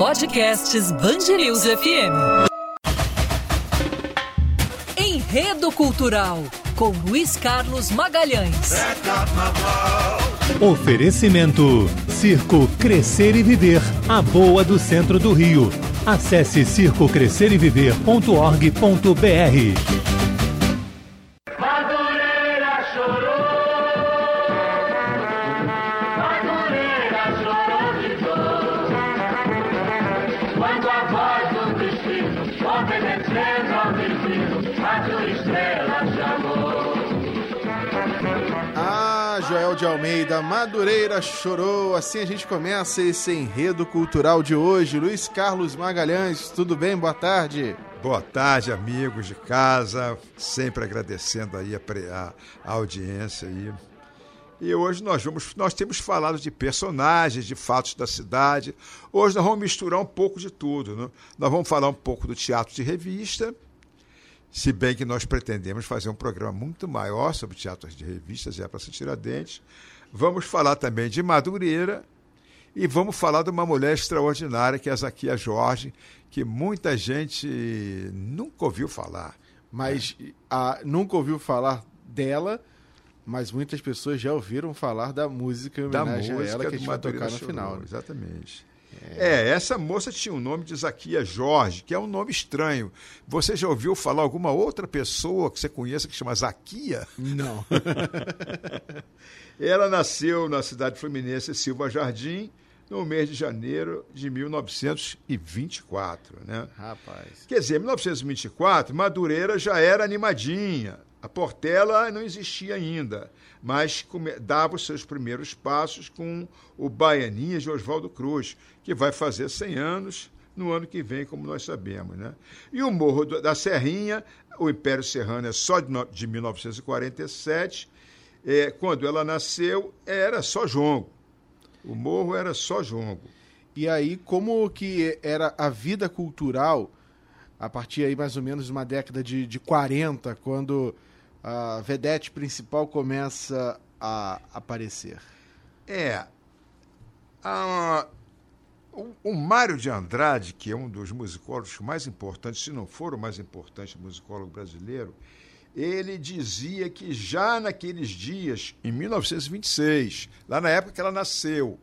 podcasts Bangerils FM. Enredo Cultural com Luiz Carlos Magalhães. Oferecimento: Circo Crescer e Viver, a boa do centro do Rio. Acesse circocrescereviver.org.br. de Almeida, Madureira chorou. Assim a gente começa esse enredo cultural de hoje. Luiz Carlos Magalhães, tudo bem? Boa tarde. Boa tarde, amigos de casa. Sempre agradecendo aí a, a, a audiência aí. E hoje nós vamos, nós temos falado de personagens, de fatos da cidade. Hoje nós vamos misturar um pouco de tudo. Né? Nós vamos falar um pouco do teatro de revista, se bem que nós pretendemos fazer um programa muito maior sobre teatros de revistas e a Praça Tiradentes. Vamos falar também de Madureira e vamos falar de uma mulher extraordinária, que é a Zaquia Jorge, que muita gente nunca ouviu falar. Mas a, nunca ouviu falar dela, mas muitas pessoas já ouviram falar da música em homenagem da música a ela que a gente vai tocar no final. Né? Exatamente. É. essa moça tinha o nome de Zaquia Jorge, que é um nome estranho. Você já ouviu falar alguma outra pessoa que você conheça que chama Zaquia? Não. Ela nasceu na cidade fluminense Silva Jardim, no mês de janeiro de 1924, né? Rapaz. Quer dizer, em 1924, Madureira já era animadinha. A Portela não existia ainda mas dava os seus primeiros passos com o Baianinhas de Oswaldo Cruz, que vai fazer 100 anos no ano que vem, como nós sabemos. Né? E o Morro da Serrinha, o Império Serrano é só de 1947, é, quando ela nasceu, era só jongo. O morro era só jongo. E aí, como que era a vida cultural, a partir aí mais ou menos de uma década de, de 40, quando a vedete principal começa a aparecer? É. A, o, o Mário de Andrade, que é um dos musicólogos mais importantes, se não for o mais importante musicólogo brasileiro, ele dizia que já naqueles dias, em 1926, lá na época que ela nasceu,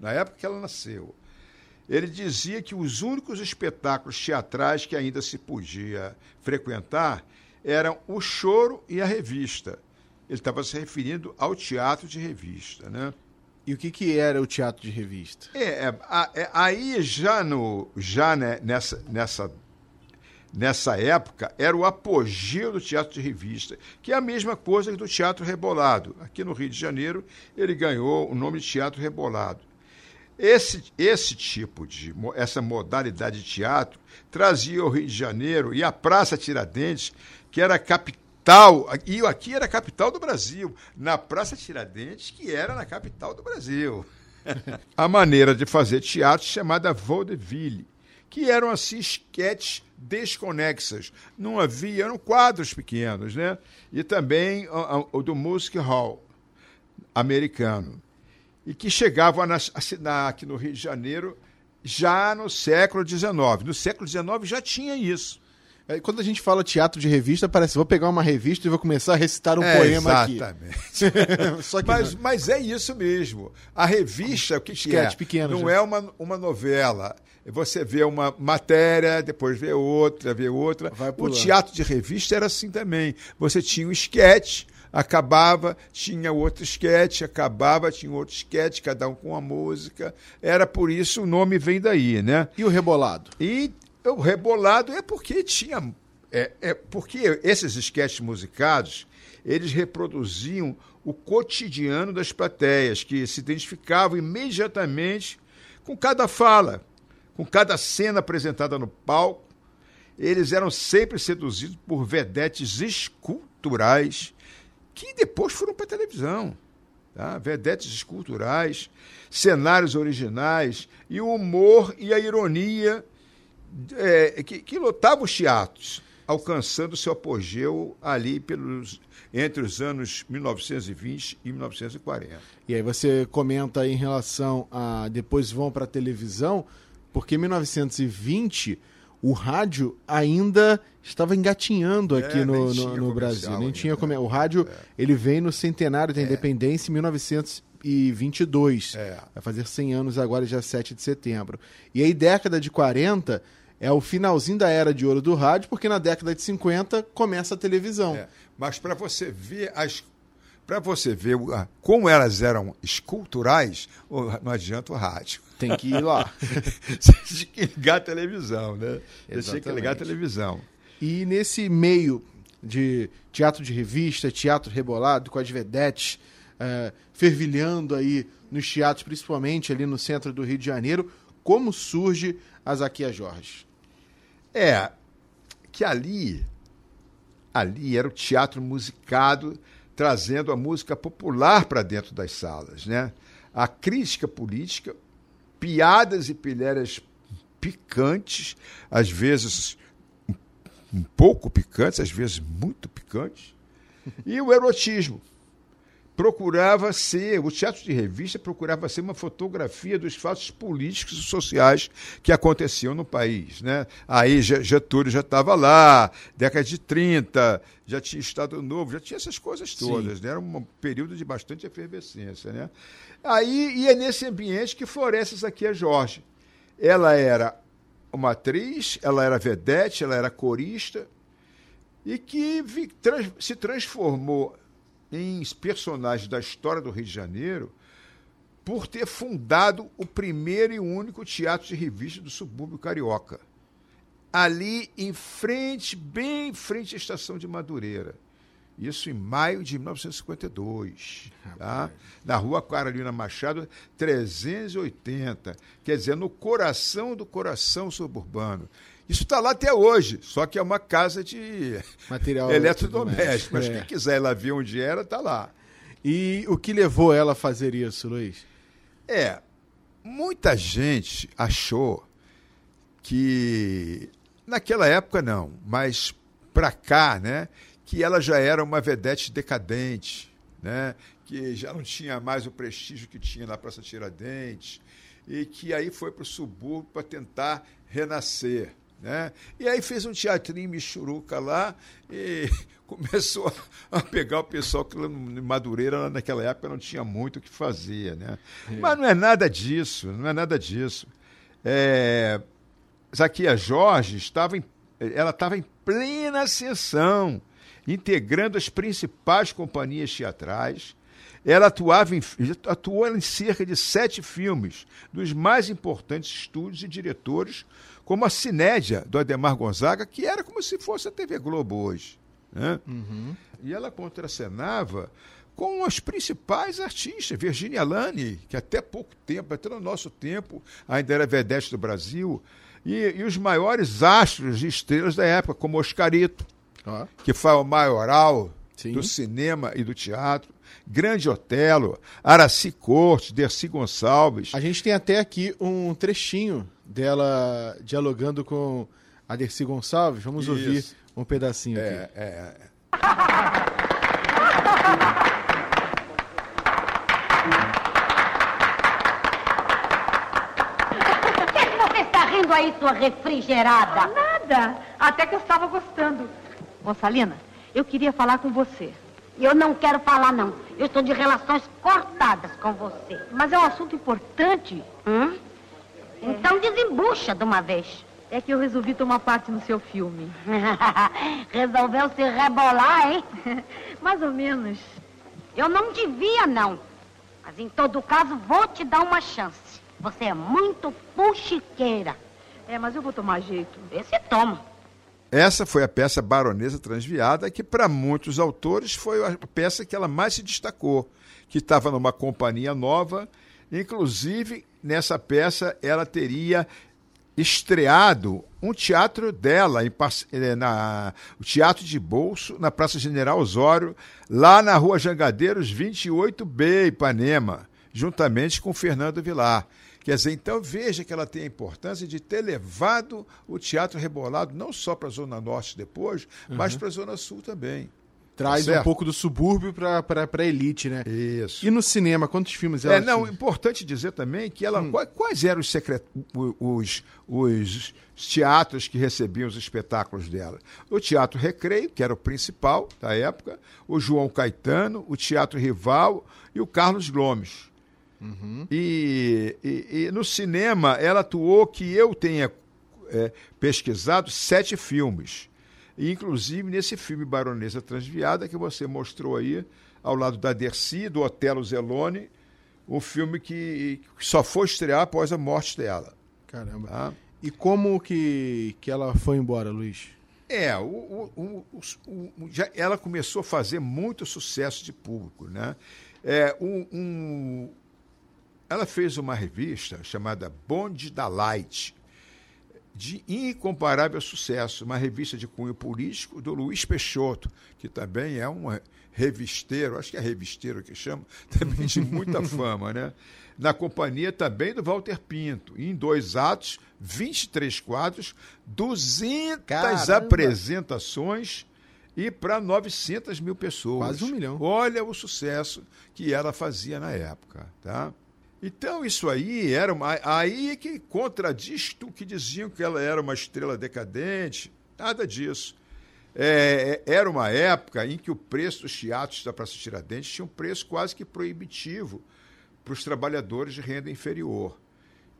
na época que ela nasceu, ele dizia que os únicos espetáculos teatrais que ainda se podia frequentar eram o choro e a revista. Ele estava se referindo ao teatro de revista, né? E o que, que era o teatro de revista? É, é, é aí já, no, já né, nessa, nessa, nessa época era o apogeu do teatro de revista, que é a mesma coisa que do teatro rebolado. Aqui no Rio de Janeiro ele ganhou o nome de teatro rebolado. Esse, esse tipo de, essa modalidade de teatro trazia ao Rio de Janeiro e a Praça Tiradentes que era capital, e aqui era a capital do Brasil, na Praça Tiradentes, que era na capital do Brasil. a maneira de fazer teatro chamada vaudeville, que eram assim esquetes desconexas. Não havia, eram quadros pequenos, né? E também o, do Music Hall americano. E que chegavam na, na, aqui no Rio de Janeiro já no século XIX. No século XIX já tinha isso. Quando a gente fala teatro de revista, parece vou pegar uma revista e vou começar a recitar um é, poema exatamente. aqui. mas, mas é isso mesmo. A revista, o que, que é? Pequeno, não já. é uma, uma novela. Você vê uma matéria, depois vê outra, vê outra. o teatro de revista era assim também. Você tinha um esquete, acabava, tinha outro esquete, acabava, tinha outro esquete, cada um com uma música. Era por isso o nome vem daí, né? E o rebolado? E o rebolado é porque tinha. É, é porque esses esquetes musicados eles reproduziam o cotidiano das plateias, que se identificavam imediatamente com cada fala, com cada cena apresentada no palco. Eles eram sempre seduzidos por vedetes esculturais que depois foram para a televisão. Tá? Vedetes esculturais, cenários originais e o humor e a ironia é, que, que lotava os teatros, alcançando seu apogeu ali pelos entre os anos 1920 e 1940. E aí você comenta em relação a depois vão para a televisão, porque em 1920 o rádio ainda estava engatinhando aqui É, no, no- no Brasil. Nem ainda, tinha come... né? O rádio ele vem no centenário da independência em 1922. É. Vai fazer 100 anos agora, dia 7 de setembro. E aí, década de 40 é o finalzinho da era de ouro do rádio, porque na década de 50 começa a televisão. É, mas para você ver as para você ver como elas eram esculturais, não adianta o rádio. Tem que ir lá. Você tinha que ligar a televisão, né? Você tinha que ligar a Exatamente. televisão. E nesse meio de teatro de revista, teatro rebolado, com as vedetes eh, fervilhando aí nos teatros, principalmente ali no centro do Rio de Janeiro, como surge a Zaquia Jorge? É, que ali, ali era o teatro musicado, trazendo a música popular para dentro das salas, né? A crítica política, piadas e pilhérias picantes, às vezes um- pouco picantes, às vezes muito picantes, e o erotismo. Procurava ser, o teatro de revista procurava ser uma fotografia dos fatos políticos e sociais que aconteciam no país. Né? Aí Ge- Getúlio já estava lá, década de 30, já tinha Estado Novo, já tinha essas coisas todas. Né? Era um período de bastante efervescência. Né? Aí, e é nesse ambiente que floresce Zaquia Jorge. Ela era uma atriz, ela era vedete, ela era corista, e que se transformou em personagem da história do Rio de Janeiro por ter fundado o primeiro e único teatro de revista do subúrbio carioca. Ali em frente, bem em frente à estação de Madureira. Isso em maio de 1952, tá? na rua Carolina Machado, 380. Quer dizer, no coração do coração suburbano. Isso está lá até hoje, só que é uma casa de Material eletrodoméstico. Mas É. quem quiser ir lá ver onde era, está lá. E o que levou ela a fazer isso, Luiz? É, muita gente achou que naquela época não, mas para cá, né, que ela já era uma vedete decadente, né, que já não tinha mais o prestígio que tinha na Praça Tiradentes e que aí foi para o subúrbio para tentar renascer. Né? E aí fez um teatrinho Michuruca lá e começou a pegar o pessoal que lá em Madureira, lá naquela época, não tinha muito o que fazer. Né? Mas não é nada disso, não é nada disso. É, Zaquia Jorge estava em, ela estava em plena ascensão, integrando as principais companhias teatrais. Ela atuava em, atuou em cerca de sete filmes dos mais importantes estúdios e diretores, como a Cinédia, do Ademar Gonzaga, que era como se fosse a TV Globo hoje. Né? E ela contracenava com os principais artistas, Virginia Lani, que até pouco tempo, até no nosso tempo, ainda era vedete do Brasil, e, e os maiores astros e estrelas da época, como Oscarito, Ó. que foi o maioral Sim. do cinema e do teatro, Grande Otelo, Araci Cortes, Dercy Gonçalves. A gente tem até aqui um trechinho dela dialogando com a Dercy Gonçalves. Vamos Isso. ouvir um pedacinho aqui. É, é, Por que que você está rindo aí, sua refrigerada? Nada. Até que eu estava gostando. Moçalina, eu queria falar com você. Eu não quero falar, não. Eu estou de relações cortadas com você. Mas é um assunto importante. Hum? Então desembucha de uma vez. É que eu resolvi tomar parte no seu filme. Resolveu se rebolar, hein? Mais ou menos. Eu não devia, não. Mas em todo caso, vou te dar uma chance. Você é muito fuxiqueira. É, mas eu vou tomar jeito. Vê se toma. Essa foi a peça Baronesa Transviada, que para muitos autores foi a peça que ela mais se destacou, que estava numa companhia nova. Inclusive, nessa peça, ela teria estreado um teatro dela, em eh, na, o Teatro de Bolso, na Praça General Osório, lá na Rua Jangadeiros 28B, Ipanema, juntamente com Fernando Vilar. Quer dizer, então veja que ela tem a importância de ter levado o teatro rebolado não só para a Zona Norte depois, mas para a Zona Sul também. Traz Tá um certo? pouco do subúrbio pra, pra elite, né? Isso. E no cinema, quantos filmes ela É, não, tinha? importante dizer também que ela. Hum. qua- Quais eram os, secret, os, os teatros que recebiam os espetáculos dela? O Teatro Recreio, que era o principal da época, o João Caetano, o Teatro Rival e o Carlos Gomes. Uhum. E, e- e no cinema, ela atuou, que eu tenha é, pesquisado, sete filmes. Inclusive nesse filme Baronesa Transviada, que você mostrou aí, ao lado da Dercy, do Otelo Zelone, um filme que, que só foi estrear após a morte dela. Caramba. tá? E como que, que ela foi embora, Luiz? É, o- o- o- já- ela começou a fazer muito sucesso de público. Né? É, um- um- ela fez uma revista chamada Bonde da Light, de incomparável sucesso, uma revista de cunho político do Luiz Peixoto, que também é um revisteiro, acho que é revisteiro que chama, também de muita fama, né? Na companhia também do Walter Pinto, em dois atos, 23 quadros, 200 Caramba! apresentações e para 900 mil pessoas. Quase um milhão. Olha o sucesso que ela fazia na época, tá? Então isso aí era uma, aí é que contradiz tu que diziam que ela era uma estrela decadente, nada disso. É, é, era uma época em que o preço dos teatros da Praça Tiradentes tinha um preço quase que proibitivo para os trabalhadores de renda inferior.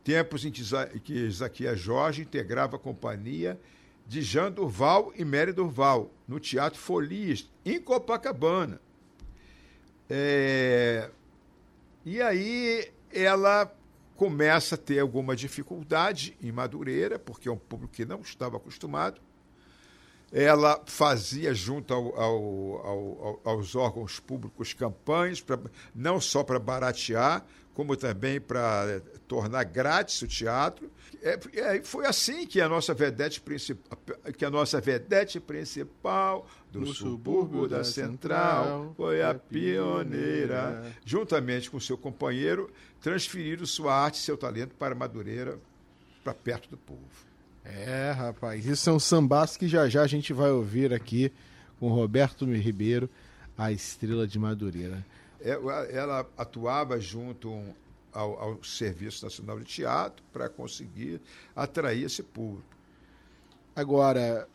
Tempos em que, Isa- que Isaquias Jorge integrava a companhia de Jean Durval e Mary Durval, no Teatro Folias, em Copacabana. É, e aí ela começa a ter alguma dificuldade em Madureira, porque é um público que não estava acostumado. Ela fazia junto ao- ao- ao- ao- aos órgãos públicos campanhas, pra, não só para baratear, como também para tornar grátis o teatro. É, é, foi assim que a nossa vedete principal, que a nossa vedete principal do No subúrbio da Central foi a pioneira, juntamente com seu companheiro, transferiram sua arte e seu talento para Madureira, para perto do povo. É, rapaz, isso são sambás que já já a gente vai ouvir aqui com Roberto Ribeiro, a estrela de Madureira. É, Ela atuava junto ao, ao Serviço Nacional de Teatro para conseguir atrair esse público. Agora,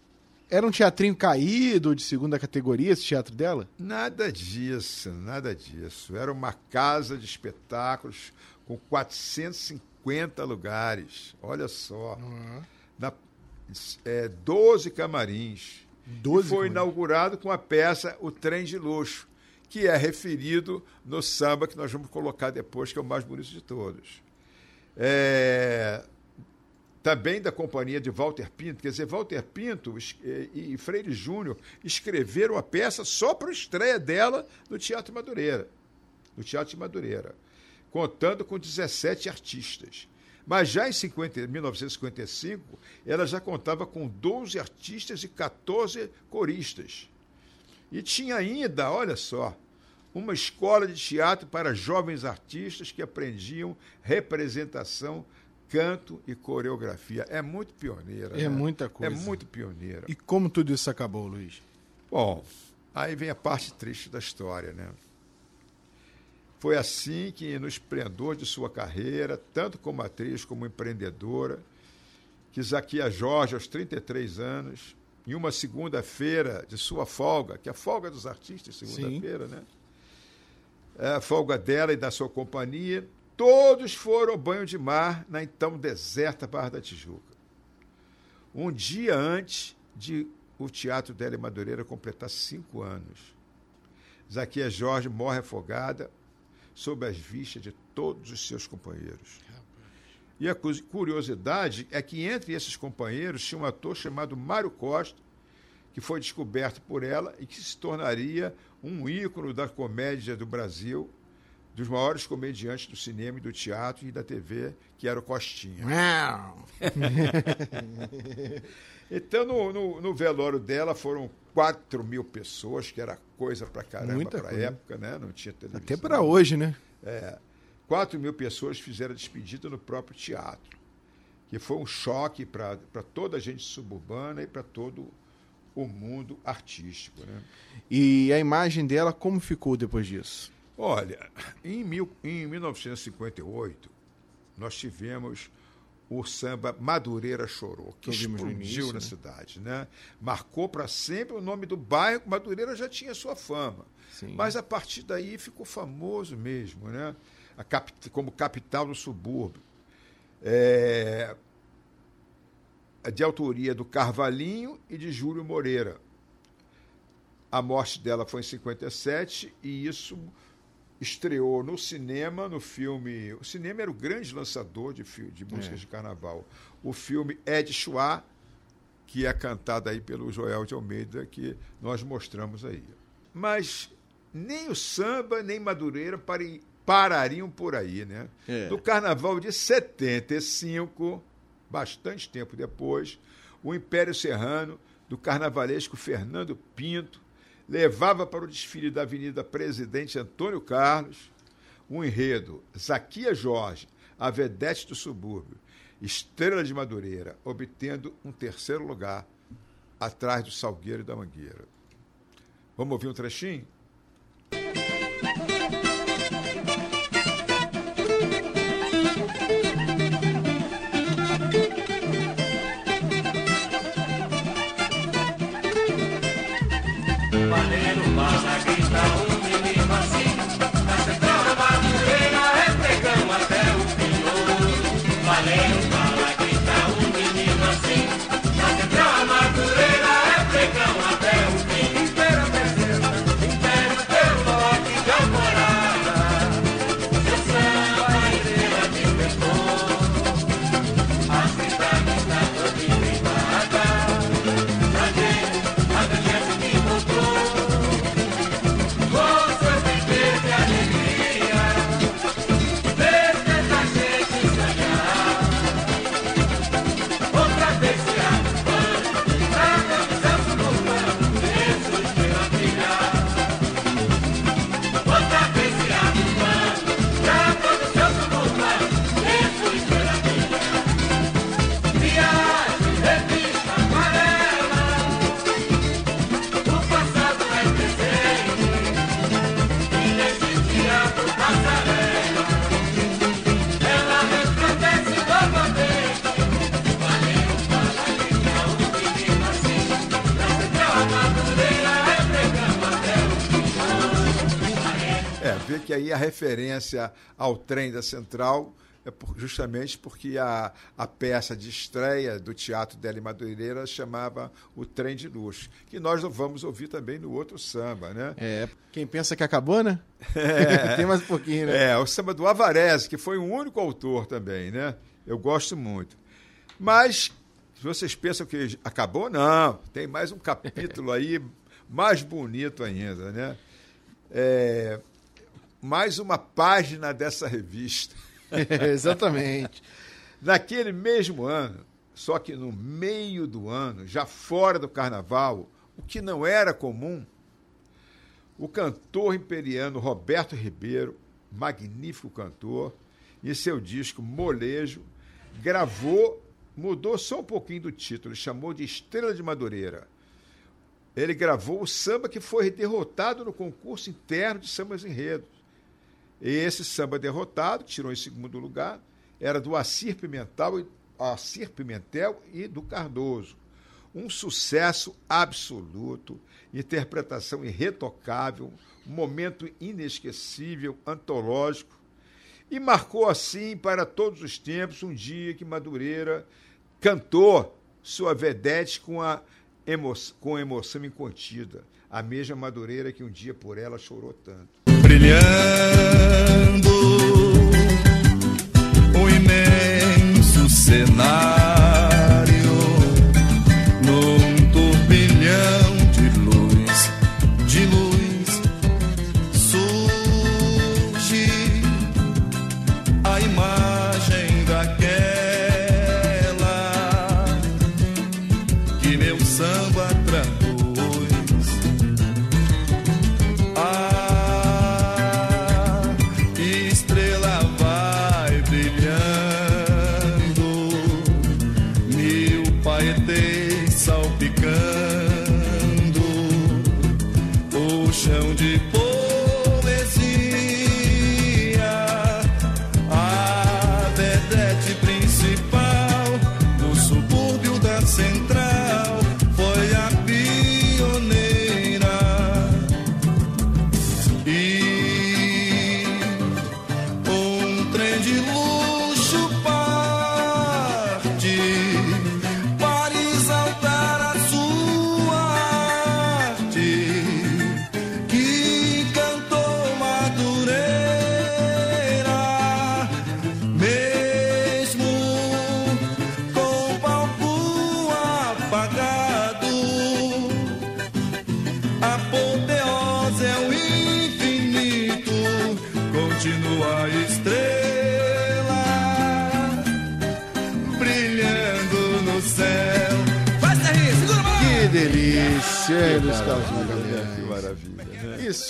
era um teatrinho caído de segunda categoria esse teatro dela? Nada disso, nada disso. Era uma casa de espetáculos com 450 lugares. Olha só. Na, é, 12 camarins. 12 e foi camarins. inaugurado com a peça O Trem de Luxo, que é referido no samba que nós vamos colocar depois, que é o mais bonito de todos. É, também da companhia de Walter Pinto, quer dizer, Walter Pinto es- e Freire Júnior escreveram a peça só para a estreia dela no Teatro Madureira, no Teatro Madureira, contando com 17 artistas. Mas já em 50 1955, ela já contava com 12 artistas e 14 coristas. E tinha ainda, olha só, uma escola de teatro para jovens artistas que aprendiam representação, canto e coreografia. É muito pioneira. É né? muita coisa. É muito pioneira. E como tudo isso acabou, Luiz? Bom, aí vem a parte triste da história, né? Foi assim que, no esplendor de sua carreira, tanto como atriz como empreendedora, que Zaquia Jorge, aos 33 anos, em uma segunda-feira de sua folga, que é a folga dos artistas, segunda-feira, né? É a folga dela e da sua companhia, todos foram ao banho de mar na então deserta Barra da Tijuca. Um dia antes de o Teatro dela em Madureira completar cinco anos. Zaquia Jorge morre afogada sob as vistas de todos os seus companheiros. E a cu- curiosidade é que entre esses companheiros tinha um ator chamado Mário Costa, que foi descoberto por ela e que se tornaria um ícone da comédia do Brasil, dos maiores comediantes do cinema e do teatro e da TV, que era o Costinha. Então, no, no- no velório dela foram 4 mil pessoas, que era coisa pra caramba Muita pra coisa. época, né? Não tinha televisão. Até para hoje, né? É, 4 mil pessoas fizeram a despedida no próprio teatro, que foi um choque para toda a gente suburbana e para todo o mundo artístico. Né? E a imagem dela, como ficou depois disso? Olha, em, mil, em 1958, nós tivemos o samba Madureira Chorou, que explodiu início, na né? cidade. Né? Marcou para sempre o nome do bairro, Madureira já tinha sua fama. Sim. Mas a partir daí ficou famoso mesmo, né? Cap, como capital do subúrbio. É, de autoria do Carvalhinho e de Júlio Moreira. A morte dela foi em 57 e isso estreou no cinema, no filme. O cinema era o grande lançador de, de músicas é. de carnaval. O filme Ed Chua, que é cantado aí pelo Joel de Almeida, que nós mostramos aí. Mas nem o samba, nem Madureira parariam por aí, né? É. No carnaval de 75, bastante tempo depois, o Império Serrano, do carnavalesco Fernando Pinto, levava para o desfile da Avenida Presidente Antônio Carlos um enredo, Zaquia Jorge, a vedete do subúrbio, Estrela de Madureira, obtendo um terceiro lugar atrás do Salgueiro e da Mangueira. Vamos ouvir um trechinho? Que aí referência ao trem da Central é por, justamente porque a, a peça de estreia do Teatro Deli Madureira chamava O Trem de Luz, que nós vamos ouvir também no outro samba, né? É, quem pensa que acabou, né? É, Tem mais um pouquinho, né? É, o samba do Avarese, que foi o único autor também, né? Eu gosto muito. Mas, vocês pensam que acabou, não. Tem mais um capítulo aí mais bonito ainda, né? É, mais uma página dessa revista. exatamente. Naquele mesmo ano, só que no meio do ano, já fora do carnaval, o que não era comum, o cantor imperiano Roberto Ribeiro, magnífico cantor, em seu disco Molejo, gravou, mudou só um pouquinho do título, chamou de Estrela de Madureira. Ele gravou o samba que foi derrotado no concurso interno de sambas enredos. Esse samba derrotado, tirou em segundo lugar, era do Assir Pimentel, Assir Pimentel e do Cardoso. Um sucesso absoluto, interpretação irretocável, momento inesquecível, antológico, e marcou assim para todos os tempos um dia que Madureira cantou sua vedete com a emo com emoção incontida, a mesma Madureira que um dia por ela chorou tanto brilhando o imenso cenário. variété.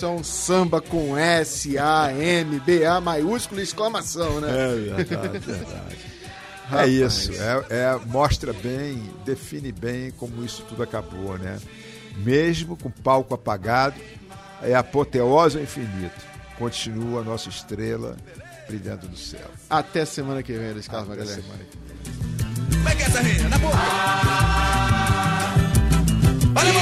Né? É samba com S, A, M, B, A maiúsculo e exclamação, né? É verdade, verdade. É isso, é, é- mostra bem, define bem como isso tudo acabou, né? Mesmo com o palco apagado, é apoteose ao infinito. Continua a nossa estrela brilhando no céu. Até semana que vem, Luiz Carlos Até Magalhães. semana que vem. Como é que é essa renda? Na boca! Olha,